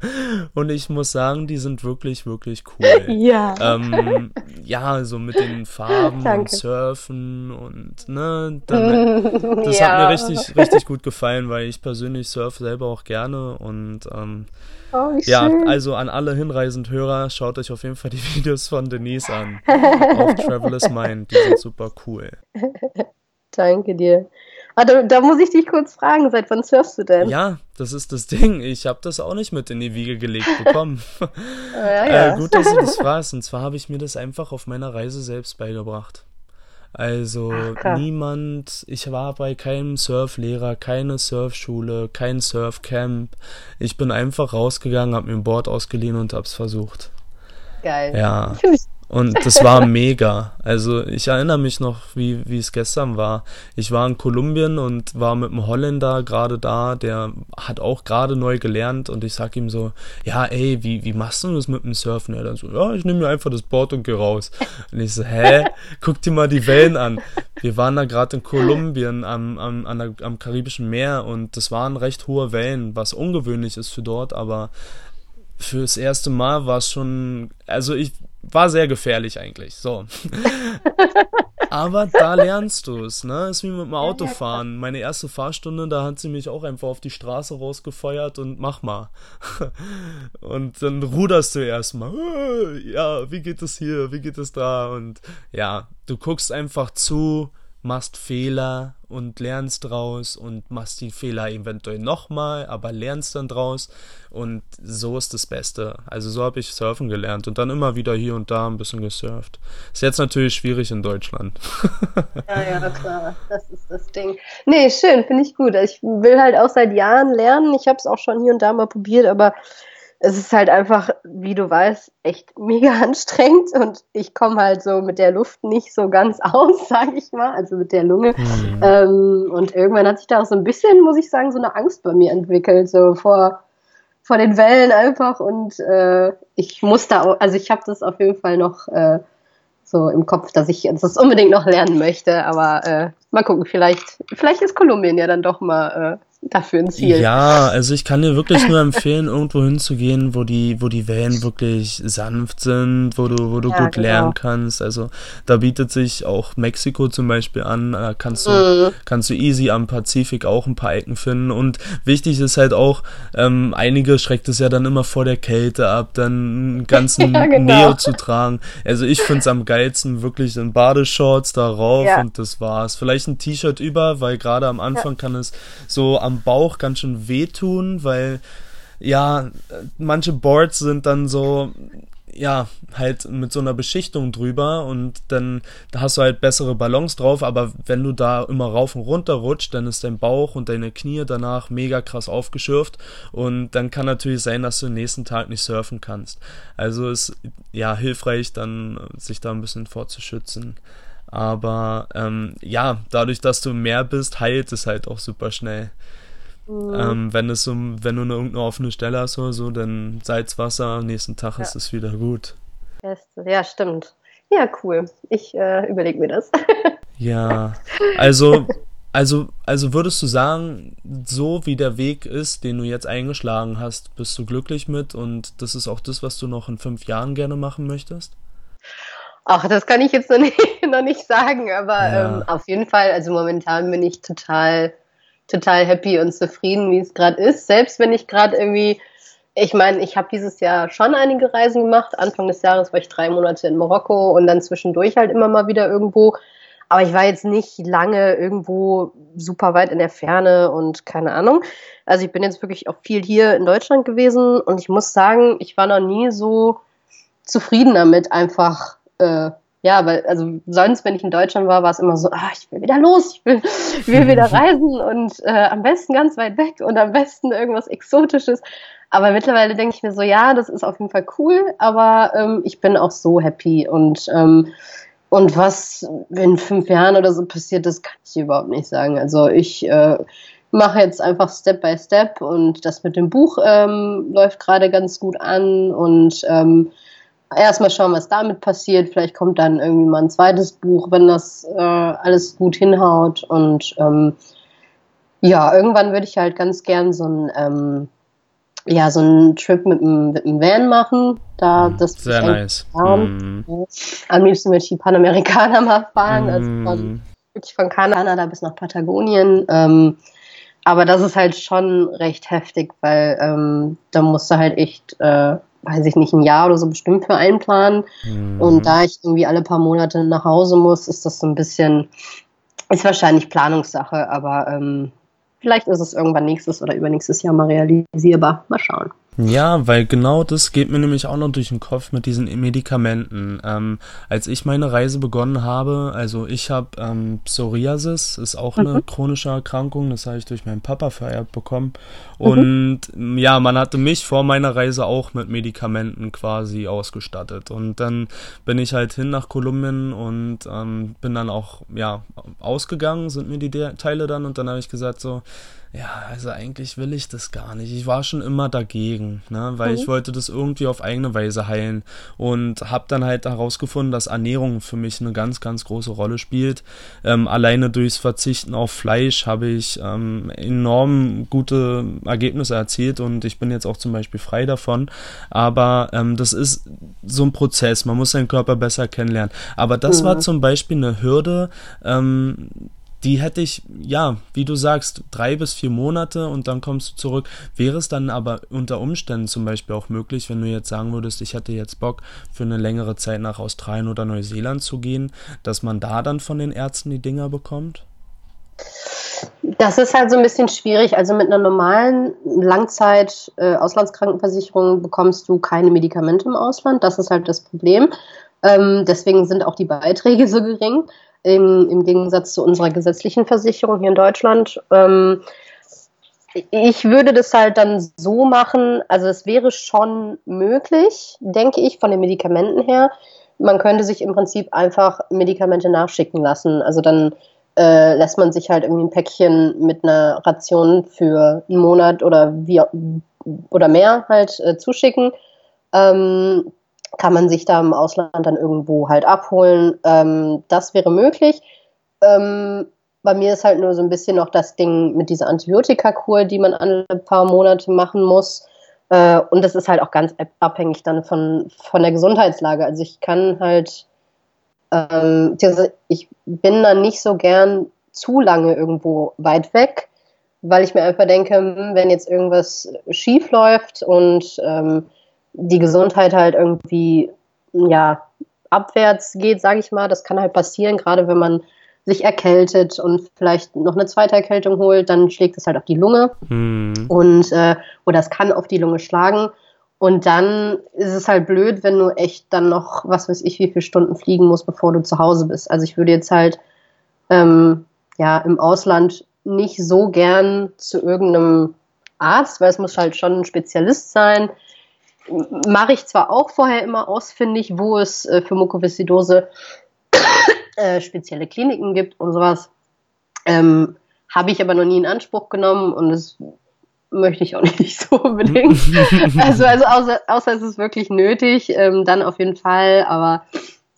und ich muss sagen, die sind wirklich, wirklich cool. Ja. Ähm, ja, so mit den Farben Danke. und Surfen und ne, dann, das ja. hat mir richtig, richtig gut gefallen, weil ich persönlich surfe selber auch gerne und ähm, Oh, ja, schön. also an alle hinreisend Hörer, schaut euch auf jeden Fall die Videos von Denise an. auf Traveler's Mind, die sind super cool. Danke dir. Ah, da, da, muss ich dich kurz fragen, seit wann surfst du denn? Ja, das ist das Ding. Ich habe das auch nicht mit in die Wiege gelegt bekommen. ja, ja. Äh, gut, dass du das fragst. Und zwar habe ich mir das einfach auf meiner Reise selbst beigebracht. Also Ach, niemand, ich war bei keinem Surflehrer, keine Surfschule, kein Surfcamp. Ich bin einfach rausgegangen, habe mir ein Board ausgeliehen und hab's versucht. Geil. Ja. Und das war mega. Also ich erinnere mich noch, wie, wie es gestern war. Ich war in Kolumbien und war mit einem Holländer gerade da, der hat auch gerade neu gelernt und ich sag ihm so, ja, ey, wie, wie machst du das mit dem Surfen? Er dann so, ja, ich nehme mir einfach das Board und geh raus. Und ich so, hä? Guck dir mal die Wellen an. Wir waren da gerade in Kolumbien am, am, an der, am Karibischen Meer und das waren recht hohe Wellen, was ungewöhnlich ist für dort, aber fürs erste Mal war es schon, also ich war sehr gefährlich eigentlich, so. Aber da lernst du es, ne? Ist wie mit dem Autofahren. Meine erste Fahrstunde, da hat sie mich auch einfach auf die Straße rausgefeuert und mach mal. Und dann ruderst du erstmal. Ja, wie geht es hier? Wie geht es da? Und ja, du guckst einfach zu, machst Fehler und lernst draus und machst die Fehler eventuell nochmal, aber lernst dann draus und so ist das Beste. Also so habe ich surfen gelernt und dann immer wieder hier und da ein bisschen gesurft. Ist jetzt natürlich schwierig in Deutschland. ja, ja, klar, das ist das Ding. Nee, schön, finde ich gut. Ich will halt auch seit Jahren lernen. Ich habe es auch schon hier und da mal probiert, aber es ist halt einfach, wie du weißt, echt mega anstrengend und ich komme halt so mit der Luft nicht so ganz aus, sage ich mal, also mit der Lunge. Mhm. Ähm, und irgendwann hat sich da auch so ein bisschen, muss ich sagen, so eine Angst bei mir entwickelt, so vor, vor den Wellen einfach. Und äh, ich muss da, auch, also ich habe das auf jeden Fall noch äh, so im Kopf, dass ich das unbedingt noch lernen möchte. Aber äh, mal gucken, vielleicht, vielleicht ist Kolumbien ja dann doch mal äh, dafür ein Ziel. Ja, also ich kann dir wirklich nur empfehlen, irgendwo hinzugehen, wo die, wo die Wellen wirklich sanft sind, wo du, wo du ja, gut genau. lernen kannst. Also da bietet sich auch Mexiko zum Beispiel an, da kannst du, mhm. kannst du easy am Pazifik auch ein paar Ecken finden. Und wichtig ist halt auch, ähm, einige schreckt es ja dann immer vor der Kälte ab, dann einen ganzen ja, genau. Neo zu tragen. Also ich finde es am geilsten wirklich in Badeshorts darauf ja. und das war's. Vielleicht ein T-Shirt über, weil gerade am Anfang kann es so am Bauch ganz schön wehtun, weil ja, manche Boards sind dann so, ja, halt mit so einer Beschichtung drüber und dann da hast du halt bessere Ballons drauf, aber wenn du da immer rauf und runter rutscht, dann ist dein Bauch und deine Knie danach mega krass aufgeschürft und dann kann natürlich sein, dass du den nächsten Tag nicht surfen kannst. Also ist ja hilfreich, dann sich da ein bisschen vorzuschützen. Aber ähm, ja, dadurch, dass du mehr bist, heilt es halt auch super schnell. Mhm. Ähm, wenn es so, wenn du eine irgendeine offene Stelle hast oder so, dann Salzwasser, nächsten Tag ja. ist es wieder gut. Ja, stimmt. Ja, cool. Ich äh, überlege mir das. ja, also, also, also würdest du sagen, so wie der Weg ist, den du jetzt eingeschlagen hast, bist du glücklich mit und das ist auch das, was du noch in fünf Jahren gerne machen möchtest? Ach, das kann ich jetzt noch nicht, noch nicht sagen, aber ja. ähm, auf jeden Fall, also momentan bin ich total, total happy und zufrieden, wie es gerade ist. Selbst wenn ich gerade irgendwie ich meine, ich habe dieses Jahr schon einige Reisen gemacht. Anfang des Jahres war ich drei Monate in Marokko und dann zwischendurch halt immer mal wieder irgendwo. Aber ich war jetzt nicht lange irgendwo super weit in der Ferne und keine Ahnung. Also ich bin jetzt wirklich auch viel hier in Deutschland gewesen und ich muss sagen, ich war noch nie so zufrieden damit, einfach äh, ja, weil, also sonst, wenn ich in Deutschland war, war es immer so, ah, ich will wieder los, ich will, ich will wieder reisen und äh, am besten ganz weit weg und am besten irgendwas Exotisches. Aber mittlerweile denke ich mir so, ja, das ist auf jeden Fall cool, aber ähm, ich bin auch so happy und ähm, und was in fünf Jahren oder so passiert, das kann ich überhaupt nicht sagen. Also ich äh, mache jetzt einfach Step by Step und das mit dem Buch ähm, läuft gerade ganz gut an und ähm, erstmal schauen, was damit passiert. Vielleicht kommt dann irgendwie mal ein zweites Buch, wenn das äh, alles gut hinhaut. Und ähm, ja, irgendwann würde ich halt ganz gern so ein ähm, ja, so einen Trip mit einem, mit einem Van machen. Da, mhm. das Sehr nice. Mm. Am liebsten würde ich die Panamerikaner mal fahren, mm. also von, wirklich von Kanada bis nach Patagonien. Ähm, aber das ist halt schon recht heftig, weil ähm, da musst du halt echt äh, weiß ich nicht, ein Jahr oder so bestimmt für einplanen. Mhm. Und da ich irgendwie alle paar Monate nach Hause muss, ist das so ein bisschen, ist wahrscheinlich Planungssache, aber ähm, vielleicht ist es irgendwann nächstes oder übernächstes Jahr mal realisierbar. Mal schauen. Ja, weil genau das geht mir nämlich auch noch durch den Kopf mit diesen Medikamenten. Ähm, als ich meine Reise begonnen habe, also ich habe ähm, Psoriasis, ist auch eine mhm. chronische Erkrankung, das habe ich durch meinen Papa vererbt bekommen. Mhm. Und mhm. ja, man hatte mich vor meiner Reise auch mit Medikamenten quasi ausgestattet. Und dann bin ich halt hin nach Kolumbien und ähm, bin dann auch ja ausgegangen, sind mir die Teile dann und dann habe ich gesagt so, ja, also eigentlich will ich das gar nicht. Ich war schon immer dagegen, ne, weil mhm. ich wollte das irgendwie auf eigene Weise heilen und habe dann halt herausgefunden, dass Ernährung für mich eine ganz, ganz große Rolle spielt. Ähm, alleine durchs Verzichten auf Fleisch habe ich ähm, enorm gute Ergebnisse erzielt und ich bin jetzt auch zum Beispiel frei davon. Aber ähm, das ist so ein Prozess. Man muss seinen Körper besser kennenlernen. Aber das mhm. war zum Beispiel eine Hürde, ähm, die hätte ich, ja, wie du sagst, drei bis vier Monate und dann kommst du zurück. Wäre es dann aber unter Umständen zum Beispiel auch möglich, wenn du jetzt sagen würdest, ich hätte jetzt Bock, für eine längere Zeit nach Australien oder Neuseeland zu gehen, dass man da dann von den Ärzten die Dinger bekommt? Das ist halt so ein bisschen schwierig. Also mit einer normalen Langzeit-Auslandskrankenversicherung äh, bekommst du keine Medikamente im Ausland. Das ist halt das Problem. Ähm, deswegen sind auch die Beiträge so gering im, im Gegensatz zu unserer gesetzlichen Versicherung hier in Deutschland. Ähm, ich würde das halt dann so machen, also es wäre schon möglich, denke ich, von den Medikamenten her. Man könnte sich im Prinzip einfach Medikamente nachschicken lassen. Also dann äh, lässt man sich halt irgendwie ein Päckchen mit einer Ration für einen Monat oder wie oder mehr halt äh, zuschicken. Ähm, kann man sich da im Ausland dann irgendwo halt abholen. Ähm, das wäre möglich. Ähm, bei mir ist halt nur so ein bisschen noch das Ding mit dieser Antibiotikakur, die man alle paar Monate machen muss. Äh, und das ist halt auch ganz abhängig dann von, von der Gesundheitslage. Also ich kann halt, ähm, ich bin dann nicht so gern zu lange irgendwo weit weg, weil ich mir einfach denke, hm, wenn jetzt irgendwas schief läuft und ähm, die Gesundheit halt irgendwie, ja, abwärts geht, sage ich mal. Das kann halt passieren, gerade wenn man sich erkältet und vielleicht noch eine zweite Erkältung holt, dann schlägt es halt auf die Lunge mhm. und äh, oder es kann auf die Lunge schlagen und dann ist es halt blöd, wenn du echt dann noch was weiß ich wie viele Stunden fliegen musst, bevor du zu Hause bist. Also ich würde jetzt halt ähm, ja im Ausland nicht so gern zu irgendeinem Arzt, weil es muss halt schon ein Spezialist sein mache ich zwar auch vorher immer ausfindig, wo es äh, für Mukoviszidose äh, spezielle Kliniken gibt und sowas. Ähm, Habe ich aber noch nie in Anspruch genommen und das möchte ich auch nicht so unbedingt. also, also außer, außer es ist wirklich nötig, ähm, dann auf jeden Fall. Aber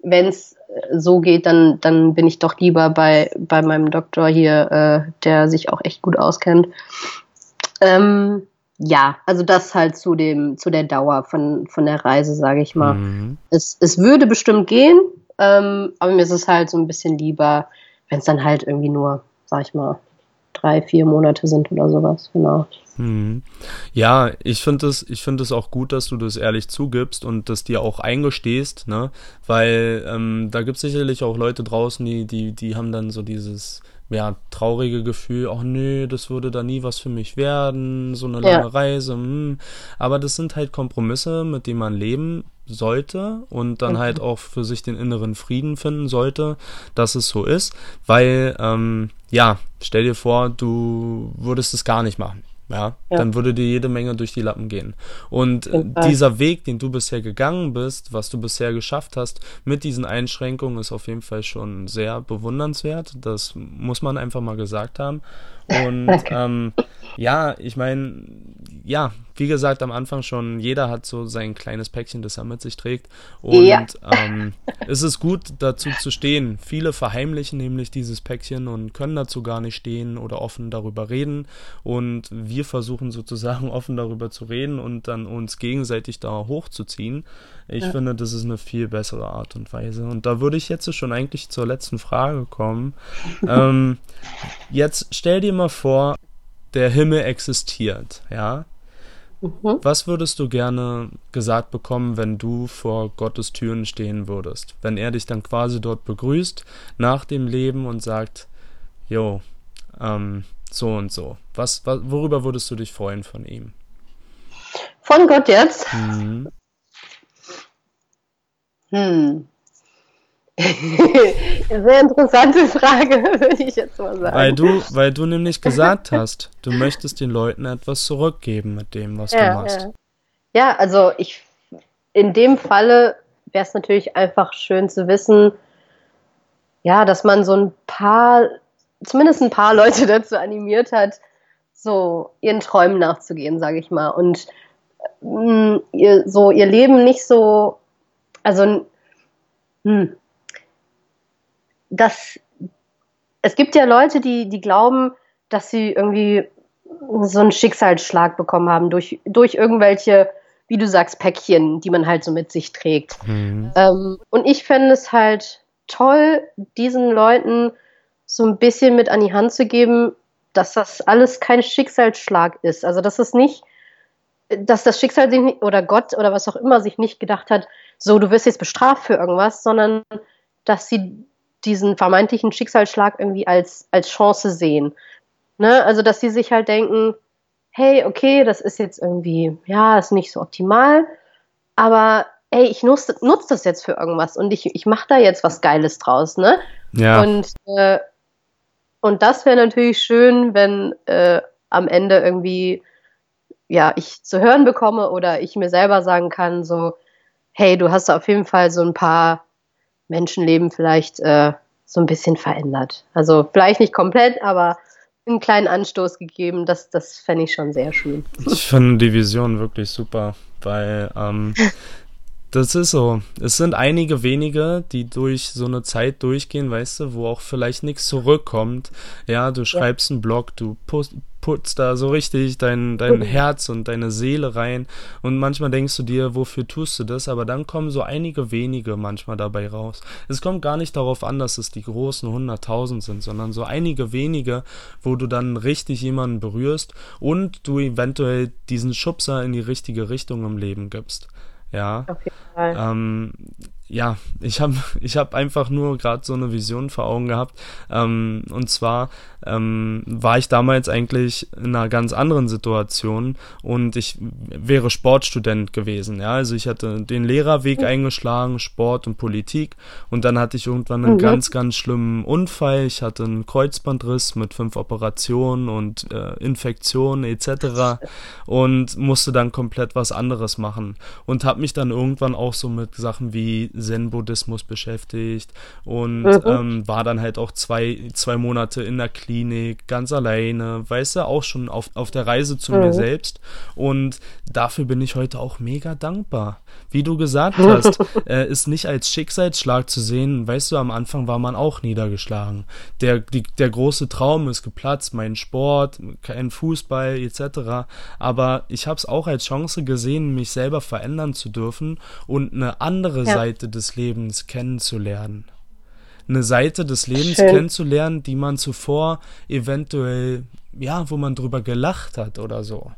wenn es äh, so geht, dann, dann bin ich doch lieber bei, bei meinem Doktor hier, äh, der sich auch echt gut auskennt. Ähm, ja, also das halt zu dem, zu der Dauer von, von der Reise, sage ich mal. Mhm. Es, es würde bestimmt gehen, ähm, aber mir ist es halt so ein bisschen lieber, wenn es dann halt irgendwie nur, sag ich mal, drei, vier Monate sind oder sowas, genau. Mhm. Ja, ich finde es, ich finde es auch gut, dass du das ehrlich zugibst und das dir auch eingestehst, ne? Weil ähm, da gibt es sicherlich auch Leute draußen, die, die, die haben dann so dieses ja, traurige Gefühl, ach nö, das würde da nie was für mich werden, so eine lange ja. Reise. Hm. Aber das sind halt Kompromisse, mit denen man leben sollte und dann mhm. halt auch für sich den inneren Frieden finden sollte, dass es so ist. Weil, ähm, ja, stell dir vor, du würdest es gar nicht machen. Ja, ja, dann würde dir jede Menge durch die Lappen gehen. Und dieser Weg, den du bisher gegangen bist, was du bisher geschafft hast, mit diesen Einschränkungen, ist auf jeden Fall schon sehr bewundernswert. Das muss man einfach mal gesagt haben. Und ähm, ja, ich meine, ja, wie gesagt, am Anfang schon, jeder hat so sein kleines Päckchen, das er mit sich trägt. Und ja. ähm, es ist gut, dazu zu stehen. Viele verheimlichen nämlich dieses Päckchen und können dazu gar nicht stehen oder offen darüber reden. Und wir versuchen sozusagen offen darüber zu reden und dann uns gegenseitig da hochzuziehen. Ich ja. finde, das ist eine viel bessere Art und Weise. Und da würde ich jetzt schon eigentlich zur letzten Frage kommen. ähm, jetzt stell dir mal vor, der Himmel existiert, ja? Mhm. Was würdest du gerne gesagt bekommen, wenn du vor Gottes Türen stehen würdest? Wenn er dich dann quasi dort begrüßt nach dem Leben und sagt, jo, ähm, so und so. Was, was, worüber würdest du dich freuen von ihm? Von Gott jetzt? Mhm. Hm. Sehr interessante Frage, würde ich jetzt mal sagen. Weil du, weil du nämlich gesagt hast, du möchtest den Leuten etwas zurückgeben mit dem, was ja, du machst. Ja. ja, also ich in dem Falle wäre es natürlich einfach schön zu wissen, ja, dass man so ein paar, zumindest ein paar Leute dazu animiert hat, so ihren Träumen nachzugehen, sage ich mal. Und mh, mm, ihr, so ihr Leben nicht so, also hm, dass es gibt ja Leute, die, die glauben, dass sie irgendwie so einen Schicksalsschlag bekommen haben durch, durch irgendwelche, wie du sagst, Päckchen, die man halt so mit sich trägt. Mhm. Ähm, und ich fände es halt toll, diesen Leuten so ein bisschen mit an die Hand zu geben, dass das alles kein Schicksalsschlag ist. Also, dass es nicht, dass das Schicksal sich nicht, oder Gott oder was auch immer sich nicht gedacht hat, so, du wirst jetzt bestraft für irgendwas, sondern dass sie diesen vermeintlichen Schicksalsschlag irgendwie als, als Chance sehen. Ne? Also, dass sie sich halt denken, hey, okay, das ist jetzt irgendwie, ja, ist nicht so optimal, aber ey, ich nutze nutz das jetzt für irgendwas und ich, ich mache da jetzt was Geiles draus, ne? Ja. Und, äh, und das wäre natürlich schön, wenn äh, am Ende irgendwie, ja, ich zu hören bekomme oder ich mir selber sagen kann, so, hey, du hast auf jeden Fall so ein paar Menschenleben vielleicht äh, so ein bisschen verändert. Also vielleicht nicht komplett, aber einen kleinen Anstoß gegeben. Das, das fände ich schon sehr schön. Ich finde die Vision wirklich super, weil ähm, das ist so. Es sind einige wenige, die durch so eine Zeit durchgehen, weißt du, wo auch vielleicht nichts zurückkommt. Ja, du schreibst ja. einen Blog, du post, putzt da so richtig dein, dein Herz und deine Seele rein. Und manchmal denkst du dir, wofür tust du das? Aber dann kommen so einige wenige manchmal dabei raus. Es kommt gar nicht darauf an, dass es die großen 100.000 sind, sondern so einige wenige, wo du dann richtig jemanden berührst und du eventuell diesen Schubser in die richtige Richtung im Leben gibst. Ja. Auf jeden Fall. Ähm, ja, ich habe ich hab einfach nur gerade so eine Vision vor Augen gehabt. Ähm, und zwar ähm, war ich damals eigentlich in einer ganz anderen Situation und ich wäre Sportstudent gewesen. Ja, also ich hatte den Lehrerweg mhm. eingeschlagen, Sport und Politik. Und dann hatte ich irgendwann einen mhm. ganz, ganz schlimmen Unfall. Ich hatte einen Kreuzbandriss mit fünf Operationen und äh, Infektionen etc. und musste dann komplett was anderes machen. Und habe mich dann irgendwann auch so mit Sachen wie Zen-Buddhismus beschäftigt und mhm. ähm, war dann halt auch zwei, zwei Monate in der Klinik, ganz alleine, weißt du, auch schon auf, auf der Reise zu mhm. mir selbst. Und dafür bin ich heute auch mega dankbar. Wie du gesagt hast, äh, ist nicht als Schicksalsschlag zu sehen, weißt du, am Anfang war man auch niedergeschlagen. Der, die, der große Traum ist geplatzt, mein Sport, kein Fußball etc. Aber ich habe es auch als Chance gesehen, mich selber verändern zu dürfen und eine andere ja. Seite des Lebens kennenzulernen. eine Seite des Lebens Schön. kennenzulernen, die man zuvor eventuell, ja, wo man drüber gelacht hat oder so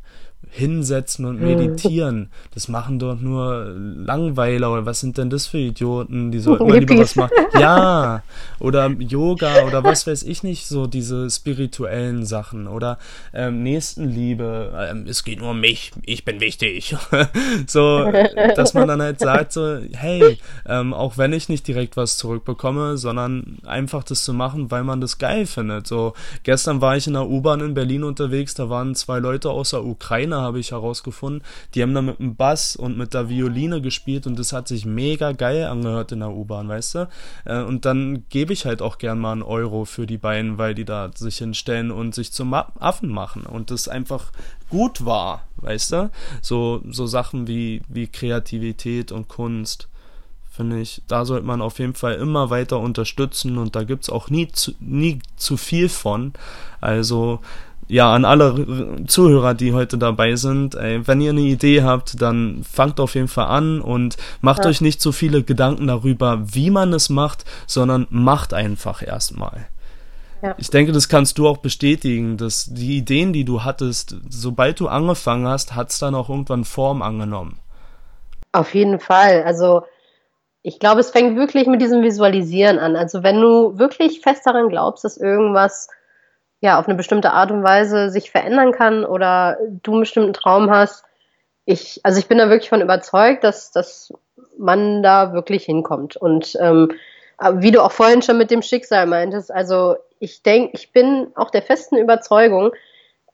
hinsetzen und meditieren. Das machen doch nur Langweiler oder was sind denn das für Idioten? Die sollten mal lieber was machen. Ja, oder Yoga oder was weiß ich nicht, so diese spirituellen Sachen oder ähm, Nächstenliebe. Ähm, es geht nur um mich, ich bin wichtig. so, dass man dann halt sagt so, hey, ähm, auch wenn ich nicht direkt was zurückbekomme, sondern einfach das zu machen, weil man das geil findet. So, gestern war ich in der U-Bahn in Berlin unterwegs, da waren zwei Leute aus der Ukraine habe ich herausgefunden. Die haben da mit dem Bass und mit der Violine gespielt und das hat sich mega geil angehört in der U-Bahn, weißt du? Äh, und dann gebe ich halt auch gern mal einen Euro für die beiden, weil die da sich hinstellen und sich zum Affen machen und das einfach gut war, weißt du? So, so Sachen wie, wie Kreativität und Kunst finde ich, da sollte man auf jeden Fall immer weiter unterstützen und da gibt es auch nie zu, nie zu viel von. Also ja, an alle Zuhörer, die heute dabei sind, ey, wenn ihr eine Idee habt, dann fangt auf jeden Fall an und macht ja. euch nicht so viele Gedanken darüber, wie man es macht, sondern macht einfach erstmal. Ja. Ich denke, das kannst du auch bestätigen, dass die Ideen, die du hattest, sobald du angefangen hast, hat es dann auch irgendwann Form angenommen. Auf jeden Fall. Also ich glaube, es fängt wirklich mit diesem Visualisieren an. Also wenn du wirklich fest daran glaubst, dass irgendwas ja, auf eine bestimmte Art und Weise sich verändern kann oder du einen bestimmten Traum hast. Ich, also ich bin da wirklich von überzeugt, dass, dass man da wirklich hinkommt. Und ähm, wie du auch vorhin schon mit dem Schicksal meintest, also ich denke, ich bin auch der festen Überzeugung,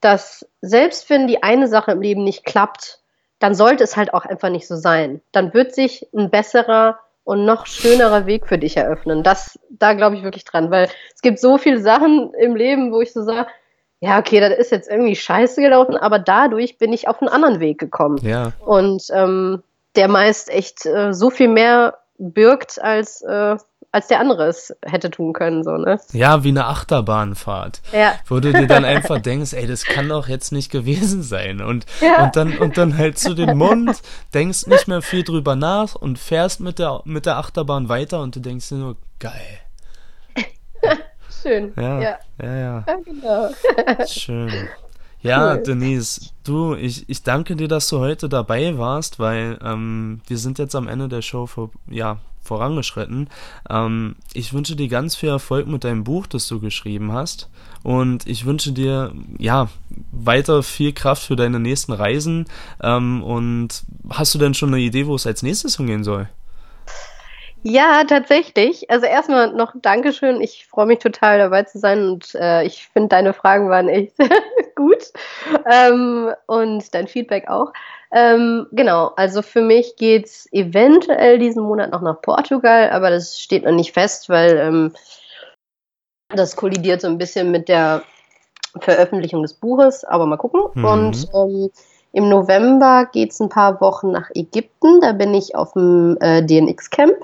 dass selbst wenn die eine Sache im Leben nicht klappt, dann sollte es halt auch einfach nicht so sein. Dann wird sich ein besserer und noch schönerer Weg für dich eröffnen. Das, da glaube ich wirklich dran, weil es gibt so viele Sachen im Leben, wo ich so sage, ja, okay, das ist jetzt irgendwie scheiße gelaufen, aber dadurch bin ich auf einen anderen Weg gekommen. Ja. Und ähm, der meist echt äh, so viel mehr birgt als äh, als der andere es hätte tun können, so, ne? Ja, wie eine Achterbahnfahrt. Ja. Wo du dir dann einfach denkst, ey, das kann doch jetzt nicht gewesen sein. Und, ja. und dann, und dann hältst du den Mund, denkst nicht mehr viel drüber nach und fährst mit der, mit der Achterbahn weiter und du denkst dir nur, geil. Schön. Ja, ja, ja. ja. ja genau. Schön. Ja, cool. Denise, du, ich, ich danke dir, dass du heute dabei warst, weil ähm, wir sind jetzt am Ende der Show vor, ja, vorangeschritten. Ähm, ich wünsche dir ganz viel Erfolg mit deinem Buch, das du geschrieben hast. Und ich wünsche dir, ja, weiter viel Kraft für deine nächsten Reisen. Ähm, und hast du denn schon eine Idee, wo es als nächstes hingehen soll? Ja, tatsächlich. Also erstmal noch Dankeschön. Ich freue mich total dabei zu sein und äh, ich finde deine Fragen waren echt gut ähm, und dein Feedback auch. Ähm, genau, also für mich geht's eventuell diesen Monat noch nach Portugal, aber das steht noch nicht fest, weil ähm, das kollidiert so ein bisschen mit der Veröffentlichung des Buches, aber mal gucken. Mhm. Und ähm, im November geht es ein paar Wochen nach Ägypten. Da bin ich auf dem äh, DNX-Camp.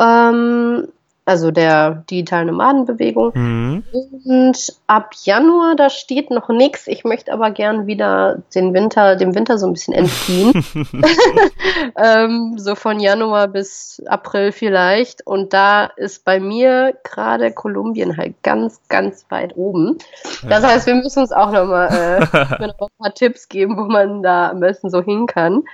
Ähm, also der digitalen Nomadenbewegung. Mhm. Und ab Januar, da steht noch nichts. Ich möchte aber gern wieder den Winter, dem Winter so ein bisschen entfliehen. ähm, so von Januar bis April vielleicht. Und da ist bei mir gerade Kolumbien halt ganz, ganz weit oben. Das heißt, wir müssen uns auch nochmal äh, noch ein paar Tipps geben, wo man da am besten so hin kann.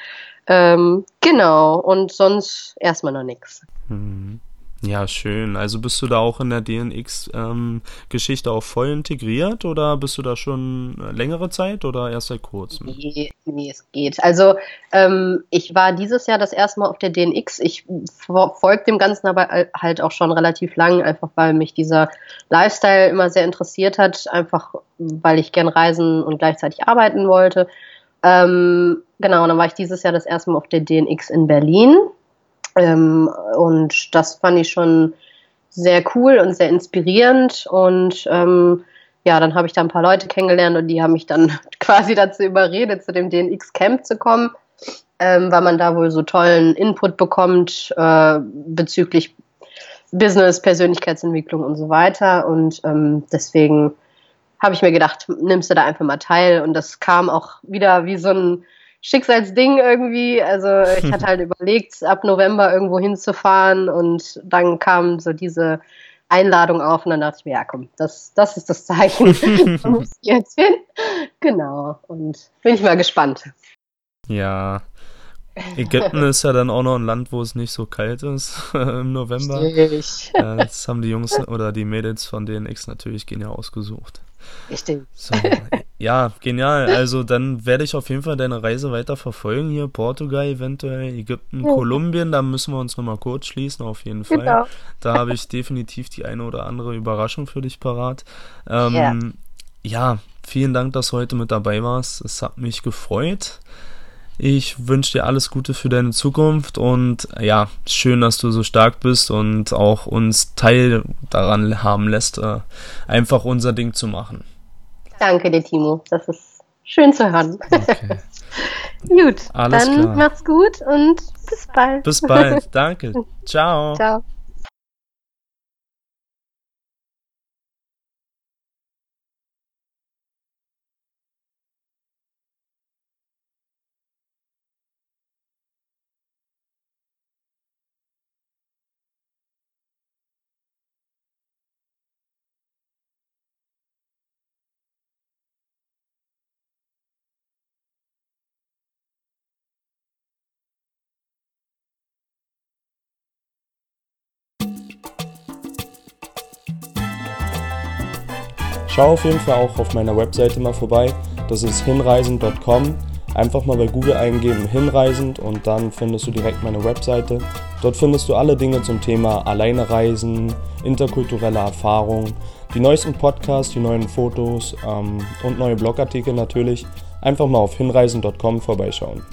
Ähm, genau. Und sonst erstmal noch nichts. Mhm. Ja, schön. Also bist du da auch in der DNX-Geschichte ähm, auch voll integriert oder bist du da schon längere Zeit oder erst seit kurzem? Nee, nee es geht. Also ähm, ich war dieses Jahr das erste Mal auf der DNX. Ich folge dem Ganzen aber halt auch schon relativ lang, einfach weil mich dieser Lifestyle immer sehr interessiert hat, einfach weil ich gern reisen und gleichzeitig arbeiten wollte. Ähm, genau, dann war ich dieses Jahr das erste Mal auf der DNX in Berlin ähm, und das fand ich schon sehr cool und sehr inspirierend. Und ähm, ja, dann habe ich da ein paar Leute kennengelernt und die haben mich dann quasi dazu überredet, zu dem DNX Camp zu kommen, ähm, weil man da wohl so tollen Input bekommt äh, bezüglich Business, Persönlichkeitsentwicklung und so weiter. Und ähm, deswegen habe ich mir gedacht, nimmst du da einfach mal teil. Und das kam auch wieder wie so ein Schicksalsding irgendwie. Also ich hatte halt überlegt, ab November irgendwo hinzufahren und dann kam so diese Einladung auf und dann dachte ich mir, ja komm, das, das ist das Zeichen. da muss ich jetzt hin. Genau. Und bin ich mal gespannt. Ja. Ägypten ist ja dann auch noch ein Land, wo es nicht so kalt ist im November. Richtig. das haben die Jungs oder die Mädels von DNX natürlich genial ausgesucht. Richtig. So, ja, genial. Also dann werde ich auf jeden Fall deine Reise weiter verfolgen hier. Portugal, eventuell Ägypten, ja. Kolumbien. Da müssen wir uns nochmal kurz schließen, auf jeden Fall. Genau. Da habe ich definitiv die eine oder andere Überraschung für dich parat. Ähm, ja. ja, vielen Dank, dass du heute mit dabei warst. Es hat mich gefreut. Ich wünsche dir alles Gute für deine Zukunft und ja, schön, dass du so stark bist und auch uns Teil daran haben lässt, äh, einfach unser Ding zu machen. Danke dir, Timo. Das ist schön zu hören. Okay. gut, alles dann klar. mach's gut und bis bald. Bis bald. Danke. Ciao. Ciao. Schau auf jeden Fall auch auf meiner Webseite mal vorbei. Das ist hinreisend.com. Einfach mal bei Google eingeben hinreisend und dann findest du direkt meine Webseite. Dort findest du alle Dinge zum Thema Alleine reisen, interkulturelle Erfahrung, die neuesten Podcasts, die neuen Fotos ähm, und neue Blogartikel natürlich. Einfach mal auf hinreisend.com vorbeischauen.